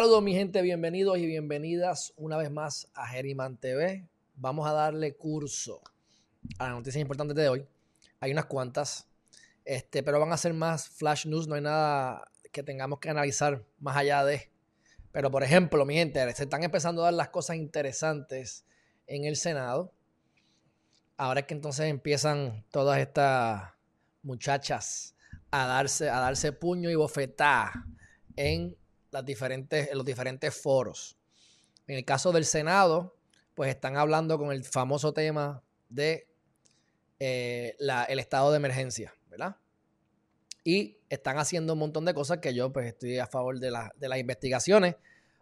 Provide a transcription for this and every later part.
Saludos mi gente, bienvenidos y bienvenidas una vez más a Geriman TV. Vamos a darle curso a las noticias importantes de hoy. Hay unas cuantas, este, pero van a ser más flash news, no hay nada que tengamos que analizar más allá de. Pero por ejemplo, mi gente, se están empezando a dar las cosas interesantes en el Senado. Ahora es que entonces empiezan todas estas muchachas a darse, a darse puño y bofetá en las diferentes, en los diferentes foros. En el caso del Senado, pues están hablando con el famoso tema de eh, el estado de emergencia, ¿verdad? Y están haciendo un montón de cosas que yo pues estoy a favor de, de las investigaciones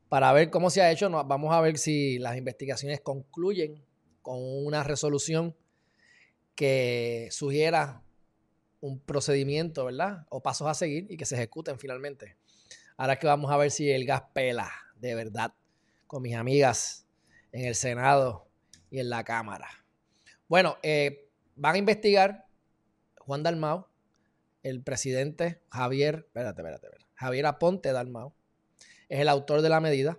para ver cómo se ha hecho. Vamos a ver si las investigaciones concluyen con una resolución que sugiera un procedimiento, ¿verdad? O pasos a seguir y que se ejecuten finalmente. Ahora que vamos a ver si el gas pela de verdad con mis amigas en el Senado y en la Cámara. Bueno, eh, van a investigar Juan Dalmau, el presidente Javier, espérate, espérate, espérate, Javier Aponte Dalmau, es el autor de la medida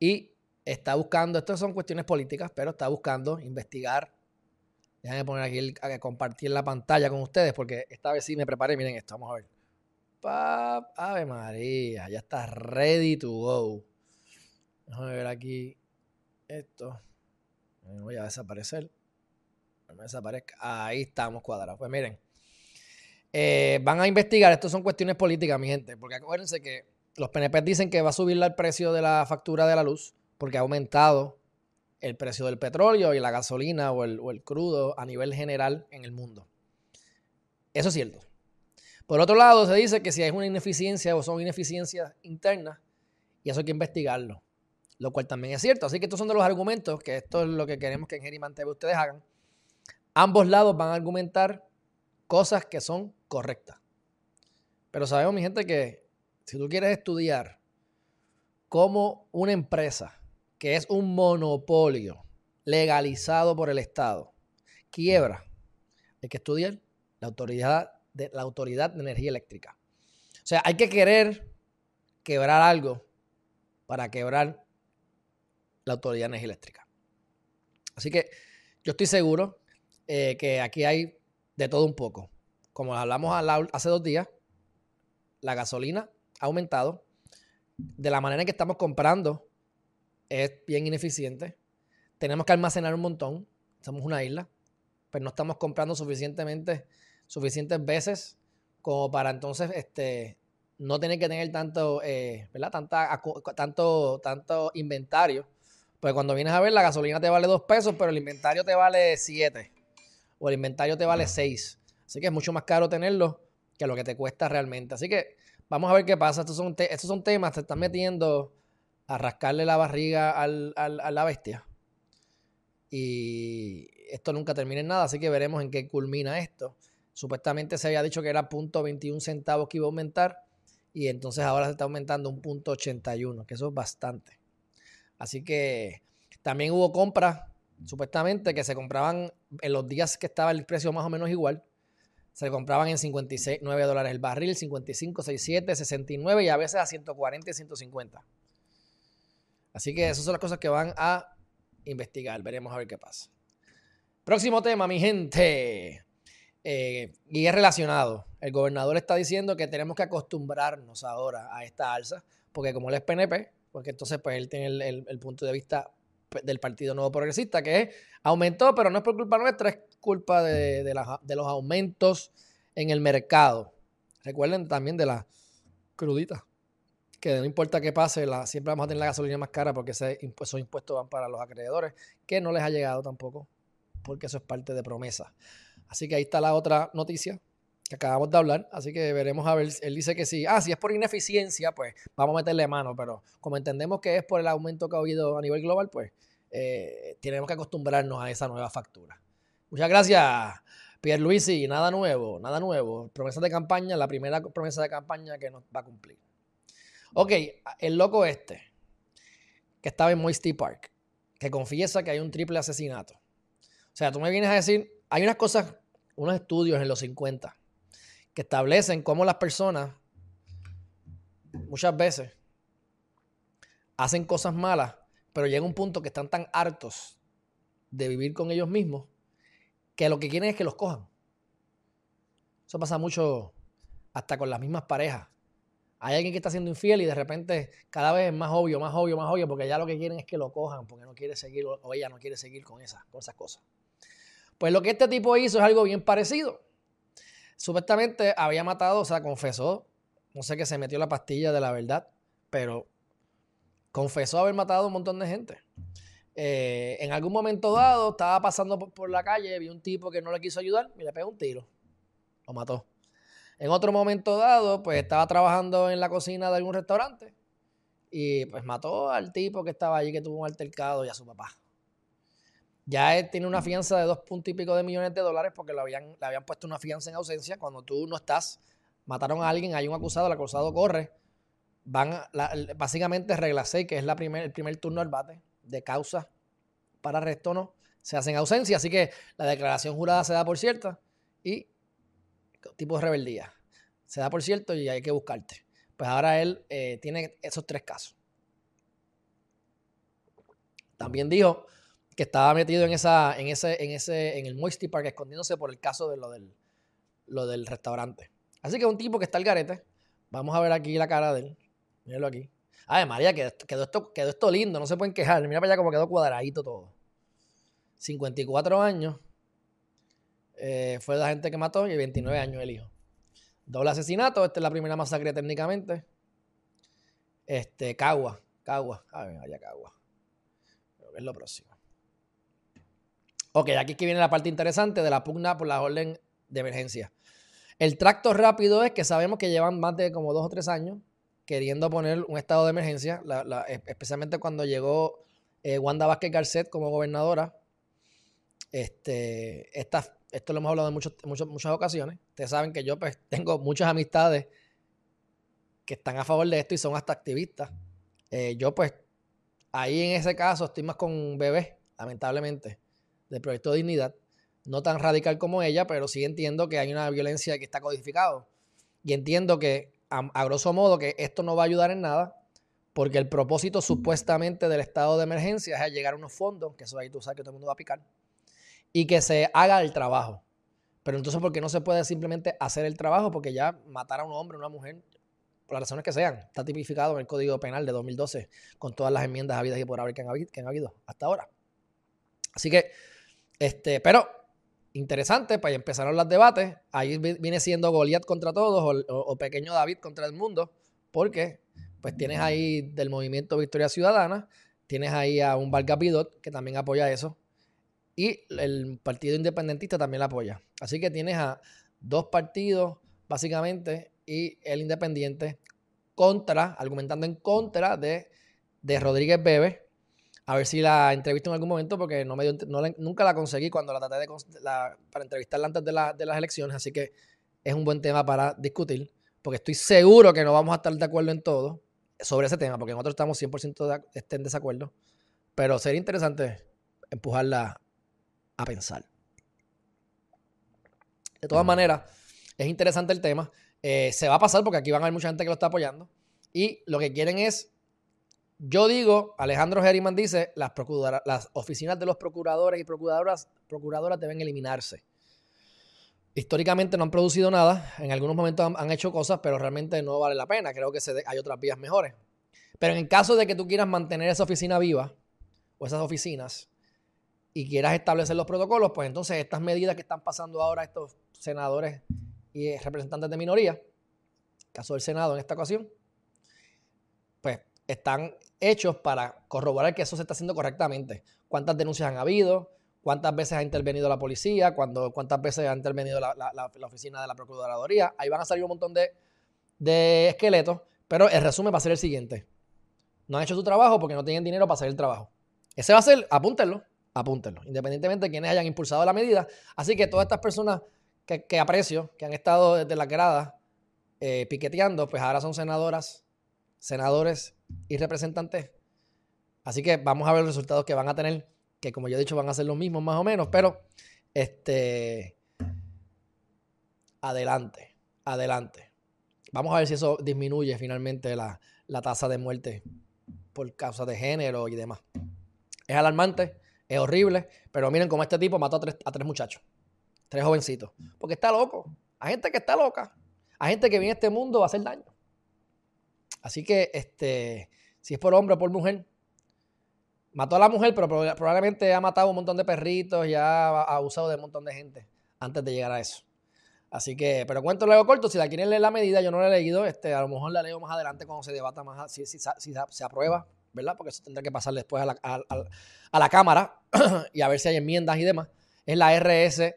y está buscando, estas son cuestiones políticas, pero está buscando investigar. Déjame poner aquí, el, compartir la pantalla con ustedes porque esta vez sí me preparé. Miren esto, vamos a ver. Ave María, ya está ready to go. Déjame ver aquí esto. Voy a desaparecer. No me desaparezca. Ahí estamos cuadrados. Pues miren. Eh, van a investigar. Esto son cuestiones políticas, mi gente. Porque acuérdense que los PNP dicen que va a subir el precio de la factura de la luz porque ha aumentado el precio del petróleo y la gasolina o el, o el crudo a nivel general en el mundo. Eso es cierto. Por otro lado, se dice que si hay una ineficiencia o son ineficiencias internas, y eso hay que investigarlo, lo cual también es cierto. Así que estos son de los argumentos, que esto es lo que queremos que en Geriman TV ustedes hagan. Ambos lados van a argumentar cosas que son correctas. Pero sabemos, mi gente, que si tú quieres estudiar cómo una empresa que es un monopolio legalizado por el Estado quiebra, hay que estudiar la autoridad de la Autoridad de Energía Eléctrica. O sea, hay que querer quebrar algo para quebrar la Autoridad de Energía Eléctrica. Así que yo estoy seguro eh, que aquí hay de todo un poco. Como hablamos hace dos días, la gasolina ha aumentado. De la manera en que estamos comprando es bien ineficiente. Tenemos que almacenar un montón. Somos una isla, pero no estamos comprando suficientemente suficientes veces como para entonces este, no tener que tener tanto, eh, ¿verdad? Tanta, tanto, tanto inventario. Pues cuando vienes a ver, la gasolina te vale dos pesos, pero el inventario te vale siete. O el inventario te vale seis. Así que es mucho más caro tenerlo que lo que te cuesta realmente. Así que vamos a ver qué pasa. Estos son, estos son temas, te están metiendo a rascarle la barriga al, a la bestia. Y esto nunca termina en nada, así que veremos en qué culmina esto. Supuestamente se había dicho que era punto .21 centavos que iba a aumentar y entonces ahora se está aumentando un punto .81, que eso es bastante. Así que también hubo compras, supuestamente, que se compraban en los días que estaba el precio más o menos igual. Se compraban en 59 dólares el barril, 55, 67, 69 y a veces a 140 y 150. Así que esas son las cosas que van a investigar. Veremos a ver qué pasa. Próximo tema, mi gente. Eh, y es relacionado. El gobernador está diciendo que tenemos que acostumbrarnos ahora a esta alza, porque como él es PNP, porque entonces pues él tiene el, punto de vista del Partido Nuevo Progresista, que es, aumentó, pero no es por culpa nuestra, es culpa de, de los aumentos en el mercado. Recuerden también de la crudita, que no importa qué pase, siempre vamos a tener la gasolina más cara porque esos impuestos van para los acreedores, que no les ha llegado tampoco, porque eso es parte de promesa. Así que ahí está la otra noticia que acabamos de hablar. Así que veremos a ver. Él dice que sí. Ah, si es por ineficiencia, pues vamos a meterle mano. Pero como entendemos que es por el aumento que ha habido a nivel global, pues eh, tenemos que acostumbrarnos a esa nueva factura. Muchas gracias, Pierre Luisi. Nada nuevo, nada nuevo. Promesa de campaña, la primera promesa de campaña que nos va a cumplir. Ok, el loco este, que estaba en Moisty Park, que confiesa que hay un triple asesinato. O sea, tú me vienes a decir, hay unas cosas unos estudios en los 50 que establecen cómo las personas muchas veces hacen cosas malas, pero llega un punto que están tan hartos de vivir con ellos mismos que lo que quieren es que los cojan. Eso pasa mucho hasta con las mismas parejas. Hay alguien que está siendo infiel y de repente cada vez es más obvio, más obvio, más obvio, porque ya lo que quieren es que lo cojan, porque no quiere seguir o ella no quiere seguir con esas, con esas cosas. Pues lo que este tipo hizo es algo bien parecido. Supuestamente había matado, o sea, confesó, no sé que se metió la pastilla de la verdad, pero confesó haber matado a un montón de gente. Eh, en algún momento dado, estaba pasando por, la calle, vi un tipo que no le quiso ayudar y le pegó un tiro. Lo mató. En otro momento dado, pues estaba trabajando en la cocina de algún restaurante y pues mató al tipo que estaba allí que tuvo un altercado y a su papá. Ya él tiene una fianza de dos puntos y pico de millones de dólares porque le habían, le habían puesto una fianza en ausencia. Cuando tú no estás, mataron a alguien, hay un acusado, el acusado corre. Van básicamente regla 6, que es la primer, el primer turno al bate de causa para arresto no, se hace en ausencia. Así que la declaración jurada se da por cierta y tipo de rebeldía. Se da por cierto y hay que buscarte. Pues ahora él eh, tiene esos tres casos. También dijo que estaba metido en esa, en ese, en ese, en el Moisty Park escondiéndose por el caso de lo del, lo del restaurante. Así que un tipo que está al garete. Vamos a ver aquí la cara de él. Míralo aquí. Ay, María, quedó, esto, quedó esto lindo, no se pueden quejar. Mira para allá como quedó cuadradito todo. 54 años. Eh, fue la gente que mató y 29 años el hijo. Doble asesinato, esta es la primera masacre técnicamente. Este, Cagua, Cagua, a ver, allá Cagua. Es lo próximo. Ok, aquí que viene la parte interesante de la pugna por la orden de emergencia. El tracto rápido es que sabemos que llevan más de como dos o tres años queriendo poner un estado de emergencia, especialmente cuando llegó eh, Wanda Vázquez Garcet como gobernadora. Este, esto lo hemos hablado en muchas ocasiones. Ustedes saben que yo pues, tengo muchas amistades que están a favor de esto y son hasta activistas. Eh, yo pues ahí en ese caso estoy más con bebé, lamentablemente, del proyecto de dignidad. No tan radical como ella, pero sí entiendo que hay una violencia que está codificado. Y entiendo que, a, grosso modo, que esto no va a ayudar en nada, porque el propósito supuestamente del estado de emergencia es llegar a unos fondos, que eso ahí tú sabes que todo el mundo va a picar y que se haga el trabajo. Pero entonces, ¿por qué no se puede simplemente hacer el trabajo? Porque ya matar a un hombre o una mujer, por las razones que sean, está tipificado en el Código Penal de 2012 con todas las enmiendas habidas y por haber que han habido hasta ahora. Así que, este, pero interesante, pues empezaron los debates. Ahí viene siendo Goliat contra todos o, pequeño David contra el mundo, porque pues tienes ahí del movimiento Victoria Ciudadana, tienes ahí a un Vargas que también apoya eso, y el Partido Independentista también la apoya. Así que tienes a dos partidos, básicamente, y el Independiente contra, argumentando en contra de, Rodríguez Bebe. A ver si la entrevisto en algún momento, porque no me nunca la conseguí cuando la traté de, para entrevistarla antes de, de las elecciones. Así que es un buen tema para discutir, porque estoy seguro que no vamos a estar de acuerdo en todo sobre ese tema, porque nosotros estamos 100% en desacuerdo. Pero sería interesante empujarla a pensar. De todas maneras, es interesante el tema. Eh, se va a pasar porque aquí van a haber mucha gente que lo está apoyando. Y lo que quieren es, yo digo, Alejandro Geriman dice, las, oficinas de los procuradores y procuradoras, procuradoras deben eliminarse. Históricamente no han producido nada, en algunos momentos han, hecho cosas, pero realmente no vale la pena. Creo que hay otras vías mejores. Pero en el caso de que tú quieras mantener esa oficina viva, o esas oficinas, y quieras establecer los protocolos, pues entonces estas medidas que están pasando ahora estos senadores y representantes de minoría, caso del Senado en esta ocasión, pues están hechos para corroborar que eso se está haciendo correctamente. ¿Cuántas denuncias han habido? ¿Cuántas veces ha intervenido la policía? ¿Cuántas veces ha intervenido la, oficina de la Procuraduría? Ahí van a salir un montón de, de esqueletos, pero el resumen va a ser el siguiente. No han hecho su trabajo porque no tienen dinero para hacer el trabajo. Ese va a ser, apúntenlo, apúntenlo, independientemente de quienes hayan impulsado la medida. Así que todas estas personas que, aprecio, que han estado desde la grada eh, piqueteando, pues ahora son senadoras, senadores y representantes. Así que vamos a ver los resultados que van a tener, que como yo he dicho van a ser los mismos más o menos, pero este, adelante, adelante. Vamos a ver si eso disminuye finalmente la, la tasa de muerte por causa de género y demás. Es alarmante, es horrible, pero miren cómo este tipo mató a tres, a tres muchachos, tres jovencitos, porque está loco. Hay gente que está loca, hay gente que viene a este mundo a hacer daño. Así que, este, si es por hombre o por mujer, mató a la mujer, pero probablemente ha matado un montón de perritos y ha abusado de un montón de gente antes de llegar a eso. Así que, pero cuento luego corto, si la quieren leer la medida, yo no la he leído, este, a lo mejor la leo más adelante cuando se debata más, si, si, se aprueba, ¿verdad? Porque eso tendrá que pasar después a la, a la Cámara y a ver si hay enmiendas y demás. Es la RS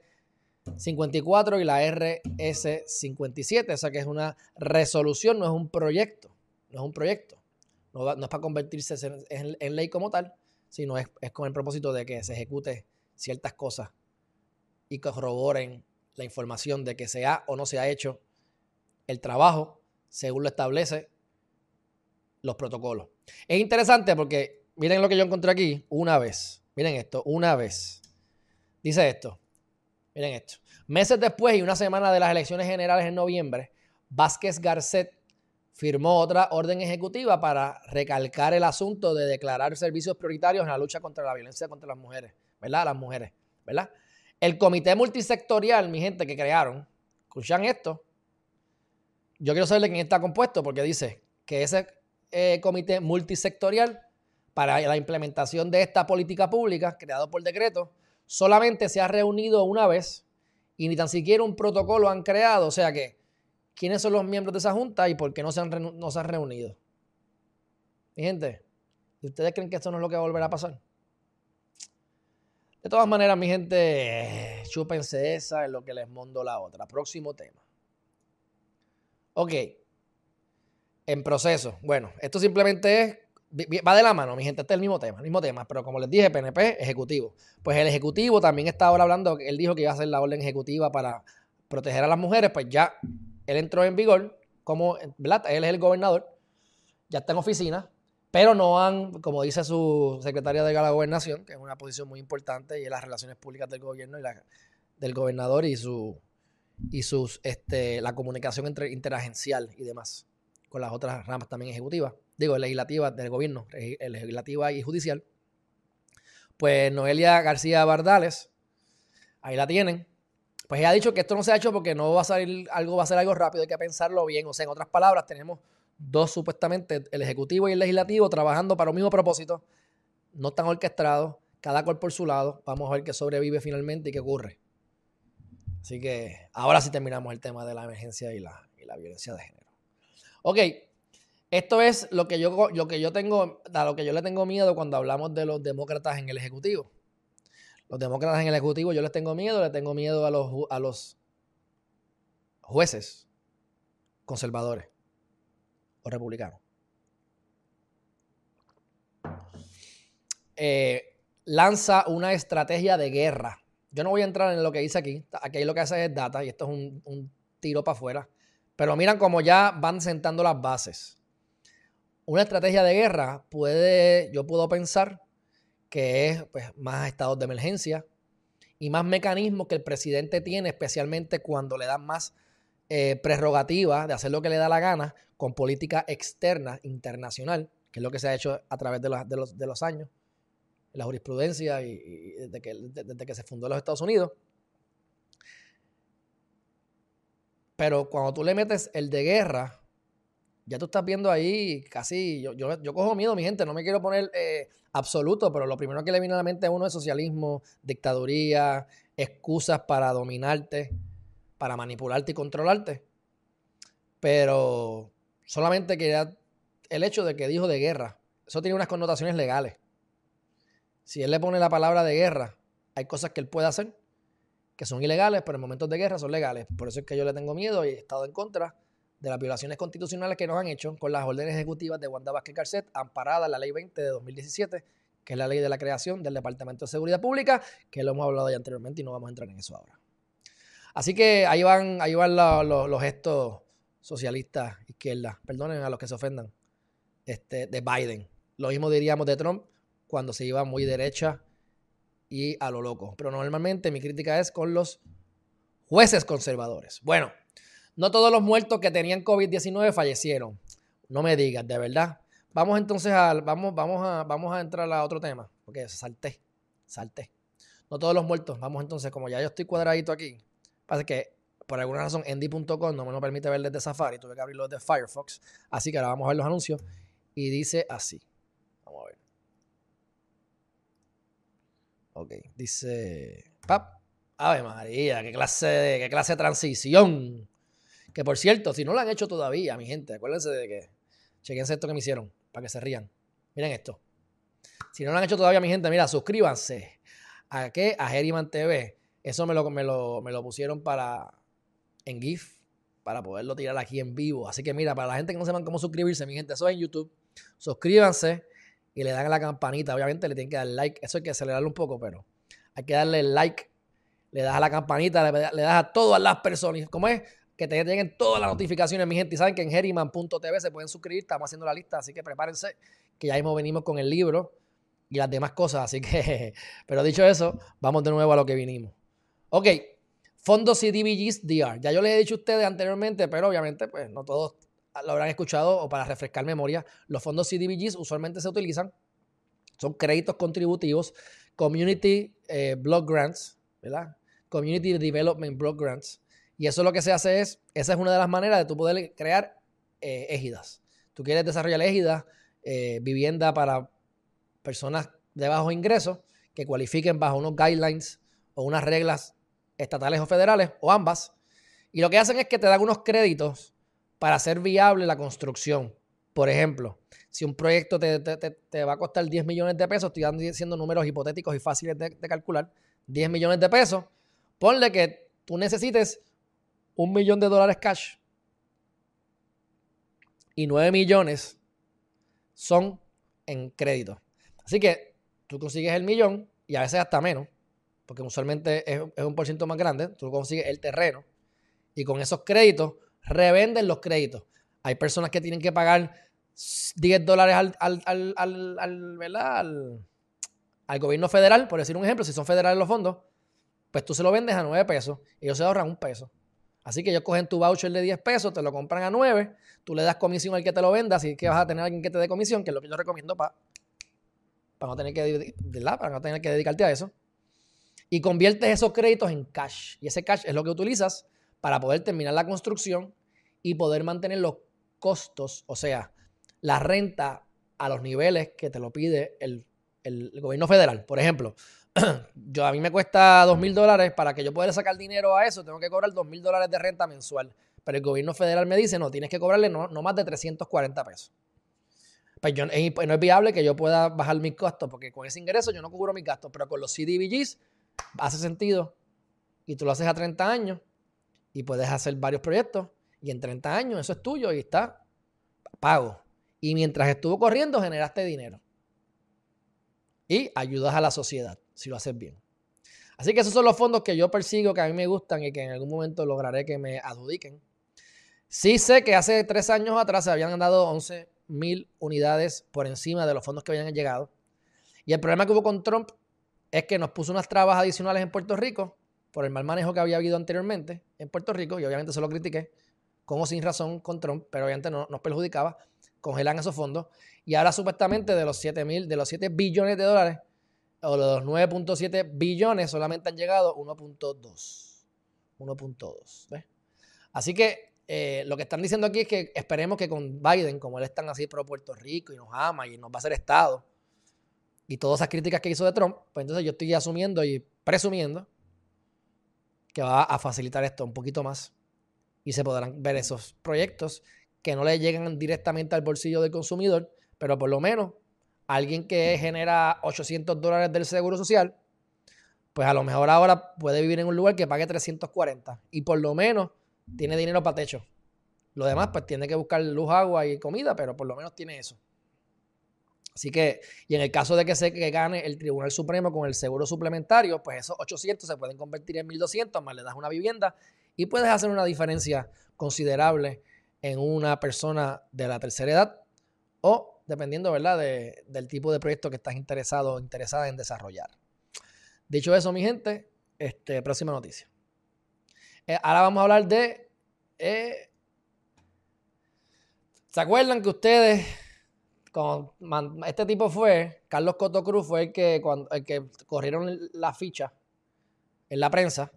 54 y la RS 57, o sea que es una resolución, no es un proyecto, no es un proyecto, no, es para convertirse en, ley como tal, sino es, con el propósito de que se ejecute ciertas cosas y corroboren la información de que se ha o no se ha hecho el trabajo según lo establece los protocolos. Es interesante porque miren lo que yo encontré aquí una vez. Miren esto, una vez. Dice esto. Miren esto. Meses después y una semana de las elecciones generales en noviembre, Vázquez Garcet firmó otra orden ejecutiva para recalcar el asunto de declarar servicios prioritarios en la lucha contra la violencia contra las mujeres, ¿verdad? Las mujeres, ¿verdad? El comité multisectorial, mi gente, que crearon, escuchan esto. Yo quiero saber de quién está compuesto porque dice que ese eh, comité multisectorial para la implementación de esta política pública, creado por decreto, solamente se ha reunido una vez y ni tan siquiera un protocolo han creado. O sea que, ¿quiénes son los miembros de esa junta y por qué no se han, reunido? Mi gente, ¿ustedes creen que esto no es lo que va a pasar? De todas maneras, mi gente, chúpense esa en lo que les mando la otra. Próximo tema. Ok. En proceso. Bueno, esto simplemente es. Va de la mano, mi gente. Este es el mismo tema, el mismo tema. Pero como les dije, PNP, ejecutivo. Pues el ejecutivo también está ahora hablando. Él dijo que iba a hacer la orden ejecutiva para proteger a las mujeres. Pues ya él entró en vigor. Como, ¿verdad? Él es el gobernador. Ya está en oficina pero no han, como dice su secretaria de la gobernación, que es una posición muy importante y es las relaciones públicas del gobierno y la, del gobernador y su y sus este, la comunicación entre, interagencial y demás con las otras ramas también ejecutivas, digo, legislativas del gobierno, legislativa y judicial. Pues Noelia García Bardales, ahí la tienen. Pues ella ha dicho que esto no se ha hecho porque no va a salir algo, va a ser algo rápido, hay que pensarlo bien. O sea, en otras palabras, tenemos dos supuestamente, el Ejecutivo y el Legislativo, trabajando para un mismo propósito, no están orquestados, cada cual por su lado. Vamos a ver qué sobrevive finalmente y qué ocurre. Así que ahora sí terminamos el tema de la emergencia y la, violencia de género. Ok, esto es lo que yo, lo que yo tengo, a lo que yo le tengo miedo cuando hablamos de los demócratas en el Ejecutivo. Los demócratas en el Ejecutivo yo les tengo miedo, le tengo miedo a los, a los jueces conservadores o republicano. Eh, lanza una estrategia de guerra. Yo no voy a entrar en lo que dice aquí. Aquí lo que hace es data y esto es un, tiro para afuera. Pero miran cómo ya van sentando las bases. Una estrategia de guerra puede, yo puedo pensar que es pues, más estados de emergencia y más mecanismos que el presidente tiene, especialmente cuando le dan más eh, prerrogativa de hacer lo que le da la gana con política externa internacional, que es lo que se ha hecho a través de los, de los, años, la jurisprudencia y, desde, que, desde, que, se fundó los Estados Unidos. Pero cuando tú le metes el de guerra, ya tú estás viendo ahí casi, yo, yo, yo cojo miedo, mi gente, no me quiero poner eh, absoluto, pero lo primero que le viene a la mente a uno es socialismo, dictaduría, excusas para dominarte para manipularte y controlarte. Pero solamente quería el hecho de que dijo de guerra. Eso tiene unas connotaciones legales. Si él le pone la palabra de guerra, hay cosas que él puede hacer que son ilegales, pero en momentos de guerra son legales. Por eso es que yo le tengo miedo y he estado en contra de las violaciones constitucionales que nos han hecho con las órdenes ejecutivas de Wanda Vázquez Garcet, amparada la Ley 20 de 2017, que es la ley de la creación del Departamento de Seguridad Pública, que lo hemos hablado ya anteriormente y no vamos a entrar en eso ahora. Así que ahí van, ahí van los gestos socialistas, izquierda, perdonen a los que se ofendan, este, de Biden. Lo mismo diríamos de Trump cuando se iba muy derecha y a lo loco. Pero normalmente mi crítica es con los jueces conservadores. Bueno, no todos los muertos que tenían COVID-19 fallecieron. No me digas, de verdad. vamos entonces a, vamos, vamos a, vamos a entrar a otro tema, porque salté, salté. No todos los muertos, vamos entonces, como ya yo estoy cuadradito aquí, pasa que por alguna razón Endy.com no me lo permite ver desde Safari, tuve que abrirlo desde Firefox, así que ahora vamos a ver los anuncios y dice así. Vamos a ver. Ok, dice... ¡Pap! Ave María, qué clase de, qué clase de transición. Que por cierto, si no lo han hecho todavía, mi gente, acuérdense de que chequense esto que me hicieron, para que se rían. Miren esto. Si no lo han hecho todavía, mi gente, mira, suscríbanse. ¿A qué? A Geriman TV. Eso me lo, me lo, me lo pusieron para en GIF, para poderlo tirar aquí en vivo. Así que mira, para la gente que no sepan cómo suscribirse, mi gente, eso es en YouTube. Suscríbanse y le dan a la campanita. Obviamente le tienen que dar like. Eso hay que acelerarlo un poco, pero hay que darle like le das a la campanita, le, das a todas las personas. ¿Cómo es? Que te lleguen todas las notificaciones, mi gente. Y saben que en Herriman.tv se pueden suscribir. Estamos haciendo la lista, así que prepárense, que ya mismo venimos con el libro y las demás cosas. Así que, pero dicho eso, vamos de nuevo a lo que vinimos. Ok, fondos CDBGs DR. Ya yo les he dicho a ustedes anteriormente, pero obviamente, pues no todos lo habrán escuchado o para refrescar memoria. Los fondos CDBGs usualmente se utilizan, son créditos contributivos, community eh, block grants, ¿verdad? Community Development Block Grants. Y eso lo que se hace es, esa es una de las maneras de tú poder crear eh, égidas. Tú quieres desarrollar égidas, eh, vivienda para personas de bajo ingreso que cualifiquen bajo unos guidelines o unas reglas estatales o federales, o ambas. Y lo que hacen es que te dan unos créditos para hacer viable la construcción. Por ejemplo, si un proyecto te, va a costar 10 millones de pesos, estoy dando números hipotéticos y fáciles de, de calcular, 10 millones de pesos, Ponle que tú necesites un millón de dólares cash y nueve millones son en crédito. Así que tú consigues el millón y a veces hasta menos, porque usualmente es, un por ciento más grande, tú consigues el terreno y con esos créditos revenden los créditos. Hay personas que tienen que pagar 10 dólares al, al, al, al, al gobierno federal, por decir un ejemplo, si son federales los fondos, pues tú se lo vendes a 9 pesos y ellos se ahorran un peso. Así que ellos cogen tu voucher de 10 pesos, te lo compran a 9, tú le das comisión al que te lo venda, así que vas a tener a alguien que te dé comisión, que es lo que yo recomiendo para no, tener que, no tener que dedicarte a eso. Y conviertes esos créditos en cash. Y ese cash es lo que utilizas para poder terminar la construcción y poder mantener los costos, o sea, la renta a los niveles que te lo pide el, el gobierno federal. Por ejemplo, yo a mí me cuesta dos mil dólares para que yo pueda sacar dinero a eso, tengo que cobrar dos mil dólares de renta mensual. Pero el gobierno federal me dice, no, tienes que cobrarle no, más de 340 pesos. Pues, yo, no es viable que yo pueda bajar mis costos, porque con ese ingreso yo no cubro mis gastos, pero con los CDBGs hace sentido. Y tú lo haces a 30 años y puedes hacer varios proyectos y en 30 años eso es tuyo y está pago. Y mientras estuvo corriendo generaste dinero. Y ayudas a la sociedad si lo haces bien. Así que esos son los fondos que yo persigo, que a mí me gustan y que en algún momento lograré que me adjudiquen. Sí sé que hace tres años atrás se habían dado 11 mil unidades por encima de los fondos que habían llegado. Y el problema que hubo con Trump es que nos puso unas trabas adicionales en Puerto Rico por el mal manejo que había habido anteriormente en Puerto Rico, y obviamente se lo critiqué, como sin razón con Trump, pero obviamente no nos perjudicaba, congelan esos fondos, y ahora supuestamente de los 7 mil, de los 7 billones de dólares o los 9.7 billones solamente han llegado 1.2. 1.2. Así que eh, lo que están diciendo aquí es que esperemos que con Biden, como él es tan así pro Puerto Rico y nos ama y nos va a hacer Estado, y todas esas críticas que hizo de Trump, pues entonces yo estoy asumiendo y presumiendo que va a facilitar esto un poquito más y se podrán ver esos proyectos que no le llegan directamente al bolsillo del consumidor, pero por lo menos alguien que genera 800 dólares del seguro social, pues a lo mejor ahora puede vivir en un lugar que pague 340 y por lo menos tiene dinero para techo. Lo demás, pues tiene que buscar luz, agua y comida, pero por lo menos tiene eso. Así que, y en el caso de que se que gane el Tribunal Supremo con el seguro suplementario, pues esos 800 se pueden convertir en 1200, más le das una vivienda y puedes hacer una diferencia considerable en una persona de la tercera edad o dependiendo, ¿verdad?, del tipo de proyecto que estás interesado o interesada en desarrollar. Dicho eso, mi gente, este, próxima noticia. Eh, ahora vamos a hablar de... Eh, ¿Se acuerdan que ustedes este tipo fue, Carlos Coto Cruz fue el que, cuando, el que corrieron la ficha en la prensa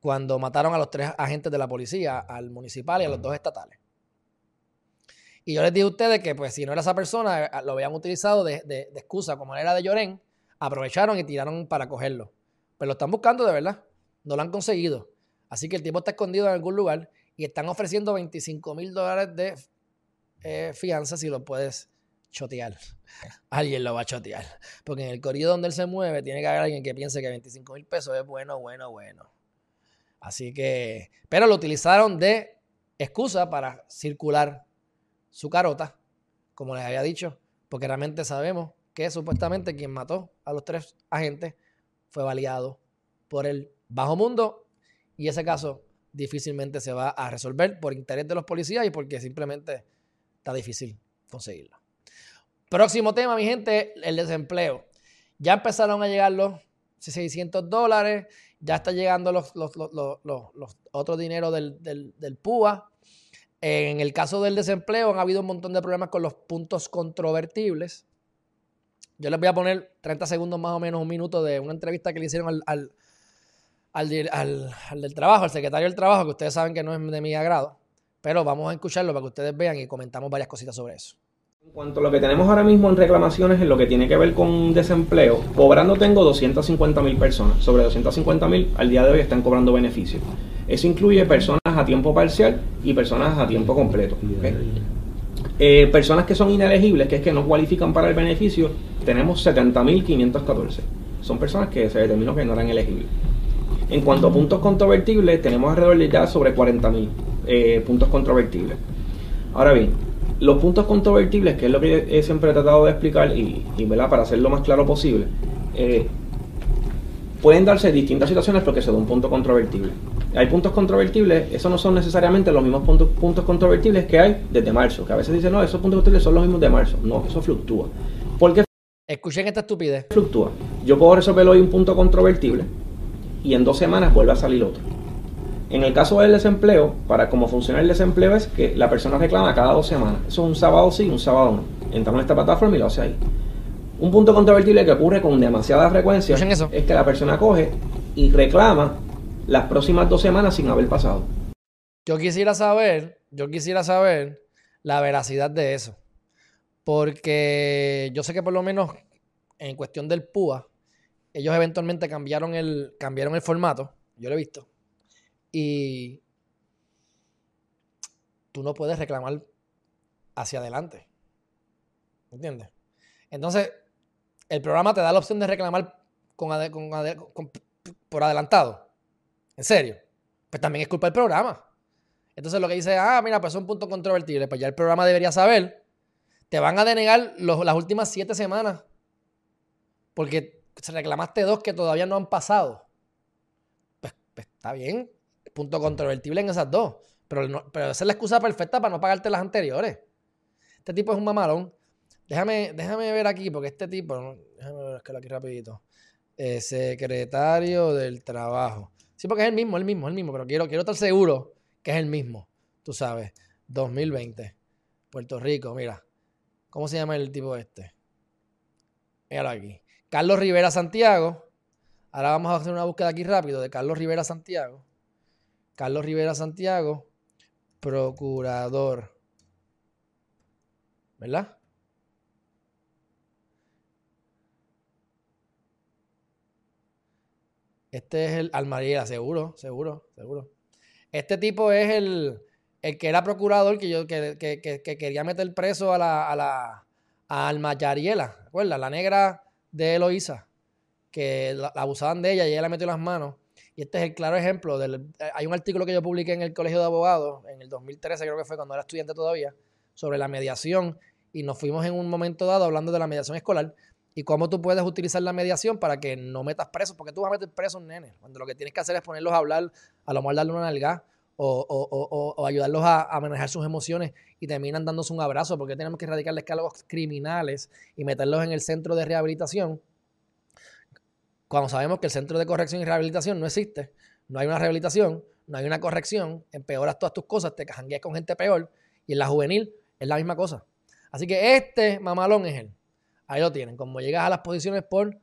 cuando mataron a los tres agentes de la policía, al municipal y a los dos estatales. Y yo les dije a ustedes que, pues, si no era esa persona, lo habían utilizado de, de, excusa, como era de Llorén, aprovecharon y tiraron para cogerlo. Pero lo están buscando de verdad. No lo han conseguido. Así que el tipo está escondido en algún lugar y están ofreciendo 25 mil dólares de eh, fianza si lo puedes chotear. Alguien lo va a chotear. Porque en el corrido donde él se mueve, tiene que haber alguien que piense que 25 mil pesos es bueno, bueno, bueno. Así que, pero lo utilizaron de excusa para circular su carota, como les había dicho, porque realmente sabemos que supuestamente quien mató a los tres agentes fue baleado por el bajo mundo y ese caso difícilmente se va a resolver por interés de los policías y porque simplemente está difícil conseguirlo. Próximo tema, mi gente, el desempleo. Ya empezaron a llegar los 600 dólares, ya está llegando los, los, otros dineros del, del, del PUA. En el caso del desempleo han habido un montón de problemas con los puntos controvertibles. Yo les voy a poner 30 segundos más o menos, un minuto de una entrevista que le hicieron al, al, del trabajo, al secretario del trabajo, que ustedes saben que no es de mi agrado. Pero vamos a escucharlo para que ustedes vean y comentamos varias cositas sobre eso. En cuanto a lo que tenemos ahora mismo en reclamaciones en lo que tiene que ver con desempleo, cobrando tengo 250 mil personas. Sobre 250 mil al día de hoy están cobrando beneficios. Eso incluye personas a tiempo parcial y personas a tiempo completo. Eh, personas que son inelegibles, que es que no cualifican para el beneficio, tenemos 70.514. Son personas que se determinó que no eran elegibles. En cuanto a puntos controvertibles, tenemos alrededor de ya sobre 40.000 eh, puntos controvertibles. Ahora bien, los puntos controvertibles, que es lo que he siempre tratado de explicar y, para hacer lo más claro posible, eh, pueden darse distintas situaciones porque se da un punto controvertible. Hay puntos controvertibles, esos no son necesariamente los mismos puntos, puntos controvertibles que hay desde marzo, que a veces dicen, no, esos puntos controvertibles son los mismos de marzo. No, eso fluctúa. ¿Por qué Escuchen esta estupidez. Fluctúa. Yo puedo resolver hoy un punto controvertible y en dos semanas vuelve a salir otro. En el caso del desempleo, para cómo funciona el desempleo es que la persona reclama cada dos semanas. Eso es un sábado sí, un sábado no. Entramos en esta plataforma y lo hace ahí. Un punto controvertible que ocurre con demasiada frecuencia es que la persona coge y reclama las próximas dos semanas sin haber pasado. Yo quisiera saber, yo quisiera saber la veracidad de eso. Porque yo sé que por lo menos en cuestión del PUA, ellos eventualmente cambiaron el, cambiaron el formato. Yo lo he visto. Y tú no puedes reclamar hacia adelante. ¿Entiendes? Entonces, el programa te da la opción de reclamar con, por adelantado. ¿En serio? Pues también es culpa del programa. Entonces lo que dice, ah, mira, pues es un punto controvertible. Pues ya el programa debería saber. Te van a denegar las últimas siete semanas. Porque reclamaste dos que todavía no han pasado. Pues, pues está bien. Punto controvertible en esas dos. Pero, pero esa es la excusa perfecta para no pagarte las anteriores. Este tipo es un mamalón. Déjame, déjame ver aquí, porque este tipo, déjame ver aquí rapidito. Eh, secretario del Trabajo. Sí, porque es el mismo, el mismo, el mismo, pero quiero, quiero estar seguro que es el mismo. Tú sabes, 2020. Puerto Rico, mira. ¿Cómo se llama el tipo este? Míralo aquí. Carlos Rivera Santiago. Ahora vamos a hacer una búsqueda aquí rápido de Carlos Rivera Santiago. Carlos Rivera Santiago, procurador. ¿Verdad? Este es el Almariela, seguro, seguro, seguro. Este tipo es el, el que era procurador que yo que, quería meter preso a la, a la a Alma Yariela. La negra de Eloísa, que la, abusaban de ella y ella le metió las manos. Y este es el claro ejemplo. Del, hay un artículo que yo publiqué en el Colegio de Abogados, en el 2013 creo que fue cuando era estudiante todavía, sobre la mediación. Y nos fuimos en un momento dado hablando de la mediación escolar y cómo tú puedes utilizar la mediación para que no metas presos, porque tú vas a meter presos un nene, cuando lo que tienes que hacer es ponerlos a hablar, a lo mejor darle una nalga o, ayudarlos a, manejar sus emociones y terminan dándose un abrazo, porque tenemos que erradicar escálogos criminales y meterlos en el centro de rehabilitación, cuando sabemos que el centro de corrección y rehabilitación no existe, no hay una rehabilitación, no hay una corrección, empeoras todas tus cosas, te cajangueas con gente peor, y en la juvenil es la misma cosa. Así que este mamalón es él. Ahí lo tienen, como llegas a las posiciones por,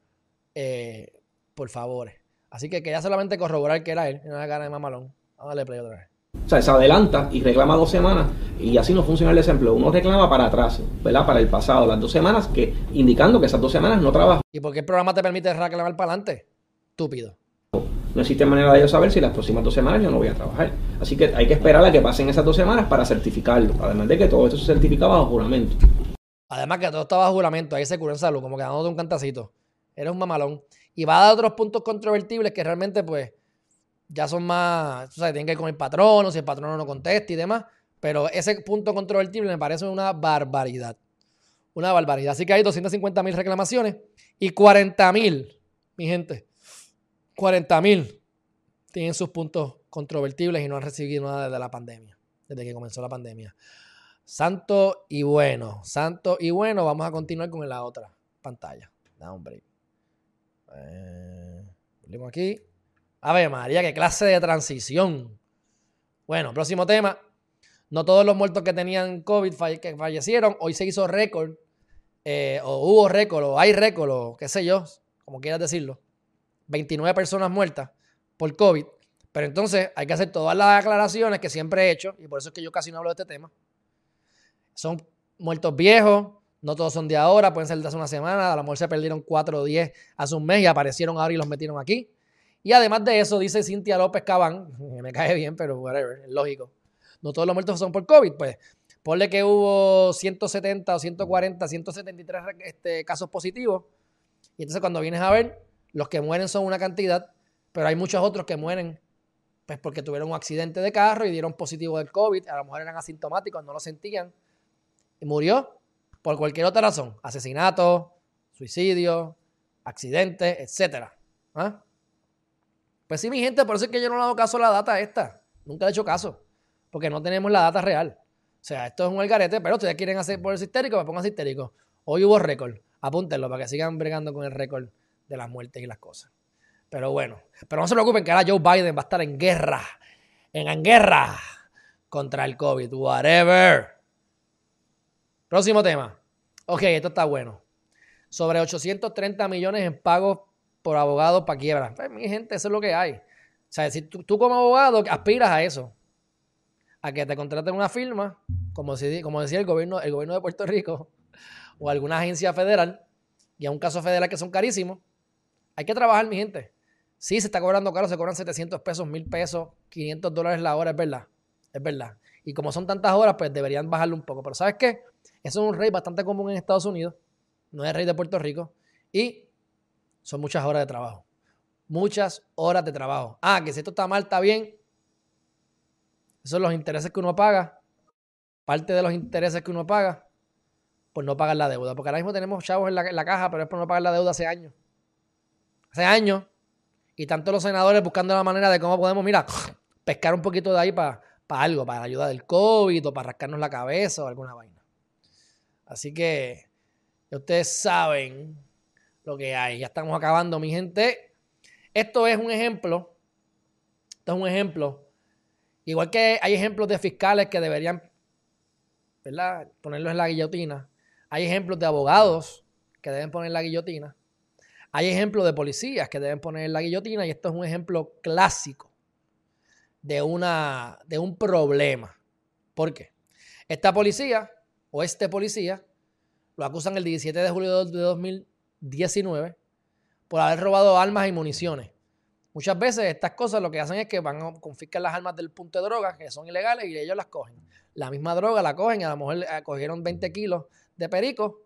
eh, por favores. Así que quería solamente corroborar que era él, en la cara de mamalón. Vamos a darle play otra vez. O sea, se adelanta y reclama dos semanas y así no funciona el desempleo. Uno reclama para atrás, ¿verdad? Para el pasado, las dos semanas, que indicando que esas dos semanas no trabaja. ¿Y por qué el programa te permite reclamar para adelante? Estúpido. No existe manera de yo saber si las próximas dos semanas yo no voy a trabajar. Así que hay que esperar a que pasen esas dos semanas para certificarlo. Además de que todo esto se certifica bajo juramento. Además que todo está bajo juramento, ahí se curó en salud, como que dándote un cantacito. Eres un mamalón. Y va a dar otros puntos controvertibles que realmente, pues, ya son más, o sea, tienen que ir con el patrono, si el patrono no contesta y demás. Pero ese punto controvertible me parece una barbaridad. Una barbaridad. Así que hay 250 mil reclamaciones y 40 mil, mi gente, 40 mil tienen sus puntos controvertibles y no han recibido nada desde la pandemia, desde que comenzó la pandemia. Santo y bueno, santo y bueno, vamos a continuar con la otra pantalla. Da un break. Eh, aquí. A ver, María, qué clase de transición. Bueno, próximo tema. No todos los muertos que tenían COVID que fallecieron. Hoy se hizo récord. Eh, o hubo récord, o hay récord, o qué sé yo, como quieras decirlo. 29 personas muertas por COVID. Pero entonces hay que hacer todas las aclaraciones que siempre he hecho, y por eso es que yo casi no hablo de este tema. Son muertos viejos, no todos son de ahora, pueden ser de hace una semana, a lo mejor se perdieron 4 o 10 hace un mes y aparecieron ahora y los metieron aquí. Y además de eso, dice Cintia López Cabán, me cae bien, pero whatever, es lógico. No todos los muertos son por COVID, pues ponle que hubo 170 o 140, 173 este, casos positivos. Y entonces cuando vienes a ver, los que mueren son una cantidad, pero hay muchos otros que mueren pues porque tuvieron un accidente de carro y dieron positivo del COVID, a lo mejor eran asintomáticos, no lo sentían, y murió por cualquier otra razón, asesinato, suicidio, accidente, etc. ¿Ah? Pues sí, mi gente, por eso es que yo no le hago caso a la data esta. Nunca le he hecho caso. Porque no tenemos la data real. O sea, esto es un algarete, pero ustedes quieren hacer por el histérico, me pongan histérico. Hoy hubo récord. Apúntenlo para que sigan bregando con el récord de las muertes y las cosas. Pero bueno, pero no se preocupen que ahora Joe Biden va a estar en guerra. En guerra contra el COVID. Whatever. Próximo tema. Ok, esto está bueno. Sobre 830 millones en pagos por abogado para quiebra. Pues, mi gente, eso es lo que hay. O sea, si tú, como abogado aspiras a eso, a que te contraten una firma, como, como decía el gobierno, el gobierno de Puerto Rico, o alguna agencia federal, y a un caso federal que son carísimos, hay que trabajar, mi gente. Sí, se está cobrando caro, se cobran 700 pesos, 1000 pesos, 500 dólares la hora, es verdad, es verdad. Y como son tantas horas, pues deberían bajarlo un poco. Pero ¿sabes qué? Eso es un rey bastante común en Estados Unidos, no es rey de Puerto Rico. Y son muchas horas de trabajo. Muchas horas de trabajo. Ah, que si esto está mal, está bien. Esos son los intereses que uno paga. Parte de los intereses que uno paga por no pagar la deuda. Porque ahora mismo tenemos chavos en la, caja, pero es por no pagar la deuda hace años. Hace años. Y tanto los senadores buscando la manera de cómo podemos, mira, pescar un poquito de ahí para algo, para ayuda del COVID o para rascarnos la cabeza o alguna vaina. Así que ustedes saben lo que hay. Ya estamos acabando, mi gente. Esto es un ejemplo. Esto es un ejemplo. Igual que hay ejemplos de fiscales que deberían, ¿verdad? Ponerlos en la guillotina. Hay ejemplos de abogados que deben poner la guillotina. Hay ejemplos de policías que deben poner la guillotina. Y esto es un ejemplo clásico de, una, de un problema. ¿Por qué? Esta policía o este policía lo acusan el 17 de julio de 2000 19 por haber robado armas y municiones. Muchas veces estas cosas lo que hacen es que van a confiscar las armas del punto de droga, que son ilegales, y ellos las cogen. La misma droga la cogen, a lo mejor eh, cogieron 20 kilos de perico,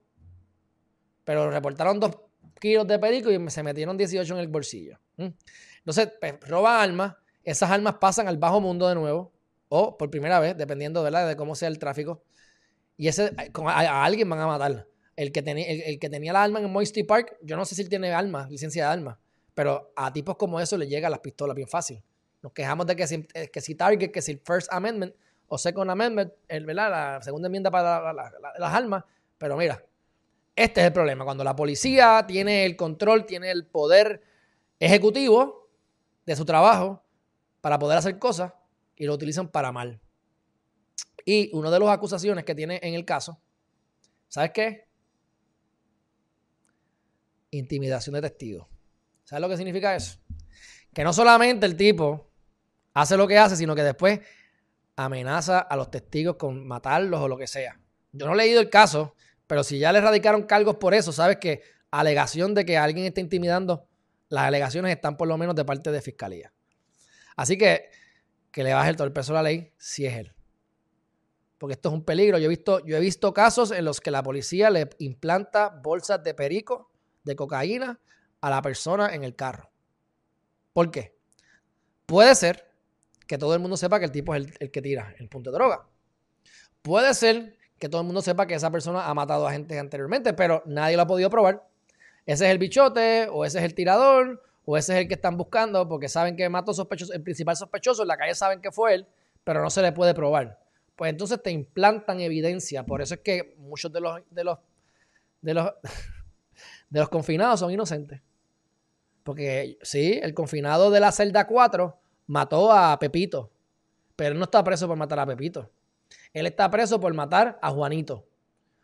pero reportaron 2 kilos de perico y se metieron 18 en el bolsillo. Entonces, pues, roba armas, esas armas pasan al bajo mundo de nuevo, o por primera vez, dependiendo de cómo sea el tráfico, y ese, a alguien van a matar. El que, tenía, el, que tenía la en Moisty Park, yo no sé si él tiene arma, licencia de arma, pero a tipos como eso le llega las pistolas bien fácil. Nos quejamos de que si, eh, que si Target, que si el First Amendment o Second Amendment, el, la segunda enmienda para las armas, pero mira, este es el problema. Cuando la policía tiene el control, tiene el poder ejecutivo de su trabajo para poder hacer cosas y lo utilizan para mal. Y una de las acusaciones que tiene en el caso ¿Sabes qué? Intimidación de testigos. ¿Sabes lo que significa eso? Que no solamente el tipo hace lo que hace, sino que después amenaza a los testigos con matarlos o lo que sea. Yo no he leído el caso, pero si ya le radicaron cargos por eso, sabes que alegación de que alguien está intimidando, las alegaciones están por lo menos de parte de fiscalía. Así que que le baje todo el peso a la ley si es él. Porque esto es un peligro. Yo he visto, yo he visto casos en los que la policía le implanta bolsas de perico, de cocaína, a la persona en el carro. ¿Por qué? Puede ser que todo el mundo sepa que el tipo es el, que tira el punto de droga. Puede ser que todo el mundo sepa que esa persona ha matado a gente anteriormente, pero nadie lo ha podido probar. Ese es el bichote, o ese es el tirador, o ese es el que están buscando, porque saben que mató sospechoso, el principal sospechoso, en la calle saben que fue él, pero no se le puede probar. Pues entonces te implantan evidencia. Por eso es que muchos de los, de los, de los, de los confinados son inocentes. Porque sí, el confinado de la celda 4 mató a Pepito, pero él no está preso por matar a Pepito. Él está preso por matar a Juanito.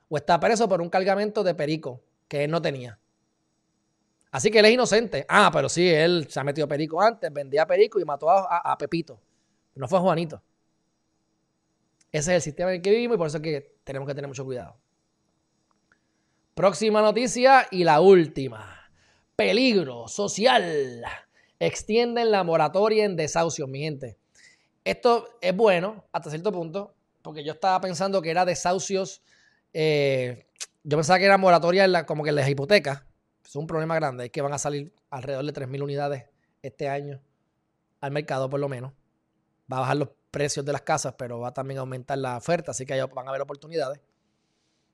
O está preso por un cargamento de perico que él no tenía. Así que él es inocente. Ah, pero sí, él se ha metido perico antes, vendía perico y mató a, Pepito. No fue Juanito. Ese es el sistema en el que vivimos y por eso es que tenemos que tener mucho cuidado. Próxima noticia y la última. Peligro social. Extienden la moratoria en desahucios, mi gente. Esto es bueno hasta cierto punto porque yo estaba pensando que era desahucios, eh, yo pensaba que era moratoria como que en las hipotecas. Es un problema grande, es que van a salir alrededor de 3.000 unidades este año al mercado por lo menos. Va a bajar los precios de las casas, pero va también a aumentar la oferta, así que van a haber oportunidades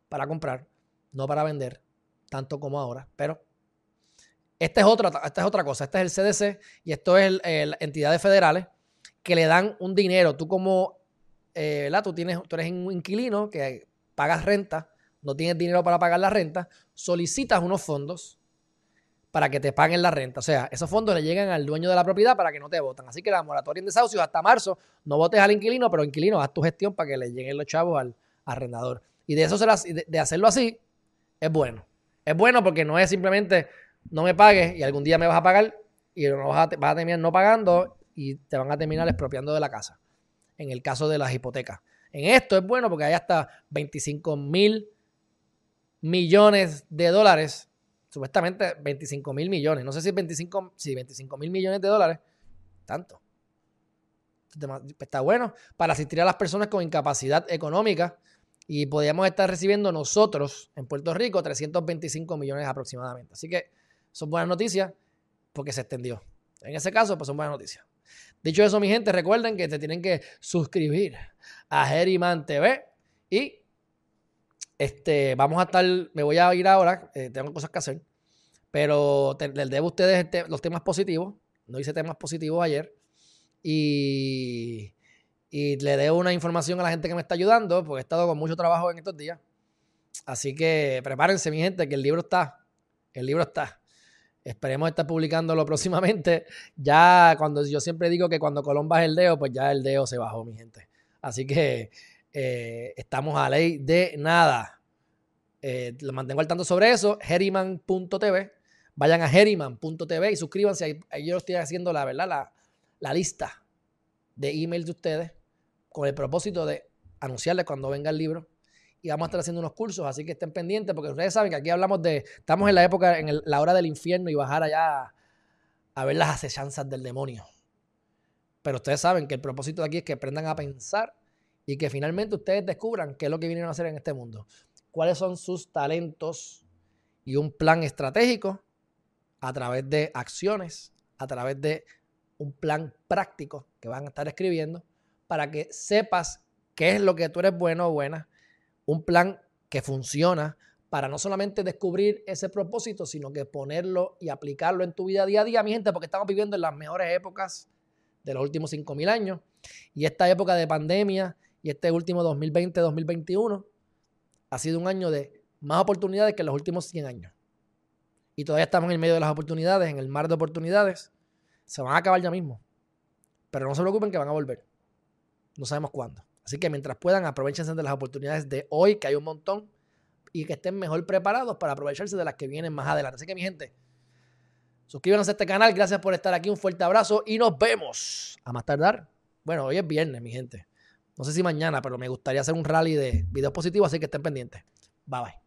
para comprar, no para vender, tanto como ahora, pero esta es otra, esta es otra cosa, este es el CDC y esto es el, entidades federales que le dan un dinero, tú como eh. Tú, tienes, tú eres un inquilino que pagas renta, no tienes dinero para pagar la renta, solicitas unos fondos para que te paguen la renta. O sea, esos fondos le llegan al dueño de la propiedad para que no te voten. Así que la moratoria en desahucio hasta marzo, no votes al inquilino, pero inquilino, haz tu gestión para que le lleguen los chavos al arrendador. Y de eso de hacerlo así, es bueno. Es bueno porque no es simplemente no me pagues y algún día me vas a pagar y no vas a, vas a terminar no pagando y te van a terminar expropiando de la casa en el caso de las hipotecas. En esto es bueno porque hay hasta 25 mil millones de dólares, supuestamente 25 mil millones, no sé si 25, si 25 mil millones de dólares, tanto. Está bueno para asistir a las personas con incapacidad económica y podríamos estar recibiendo nosotros en Puerto Rico 325 millones aproximadamente. Así que son buenas noticias porque se extendió. En ese caso, pues son buenas noticias. Dicho eso, mi gente, recuerden que te tienen que suscribir a Geriman TV y este, vamos a estar, me voy a ir ahora, eh, tengo cosas que hacer, pero les debo a ustedes este, los temas positivos, no hice temas positivos ayer y, y le debo una información a la gente que me está ayudando, porque he estado con mucho trabajo en estos días. Así que prepárense, mi gente, que el libro está, el libro está. Esperemos estar publicándolo próximamente. Ya cuando yo siempre digo que cuando Colón baja el dedo, pues ya el dedo se bajó, mi gente. Así que eh, estamos a ley de nada. Eh, lo mantengo al tanto sobre eso. Heriman.tv. Vayan a Heriman.tv y suscríbanse. Ahí, yo estoy haciendo la verdad, la, la lista de emails de ustedes con el propósito de anunciarles cuando venga el libro y vamos a estar haciendo unos cursos, así que estén pendientes, porque ustedes saben que aquí hablamos de, estamos en la época, en la hora del infierno y bajar allá a ver las acechanzas del demonio. Pero ustedes saben que el propósito de aquí es que aprendan a pensar y que finalmente ustedes descubran qué es lo que vienen a hacer en este mundo. Cuáles son sus talentos y un plan estratégico a través de acciones, a través de un plan práctico que van a estar escribiendo para que sepas qué es lo que tú eres bueno o buena un plan que funciona para no solamente descubrir ese propósito, sino que ponerlo y aplicarlo en tu vida día a día, mi gente, porque estamos viviendo en las mejores épocas de los últimos 5.000 años. Y esta época de pandemia y este último 2020-2021 ha sido un año de más oportunidades que los últimos 100 años. Y todavía estamos en el medio de las oportunidades, en el mar de oportunidades. Se van a acabar ya mismo. Pero no se preocupen que van a volver. No sabemos cuándo. Así que mientras puedan, aprovechense de las oportunidades de hoy, que hay un montón, y que estén mejor preparados para aprovecharse de las que vienen más adelante. Así que mi gente, suscríbanse a este canal, gracias por estar aquí, un fuerte abrazo y nos vemos a más tardar. Bueno, hoy es viernes, mi gente. No sé si mañana, pero me gustaría hacer un rally de videos positivos, así que estén pendientes. Bye bye.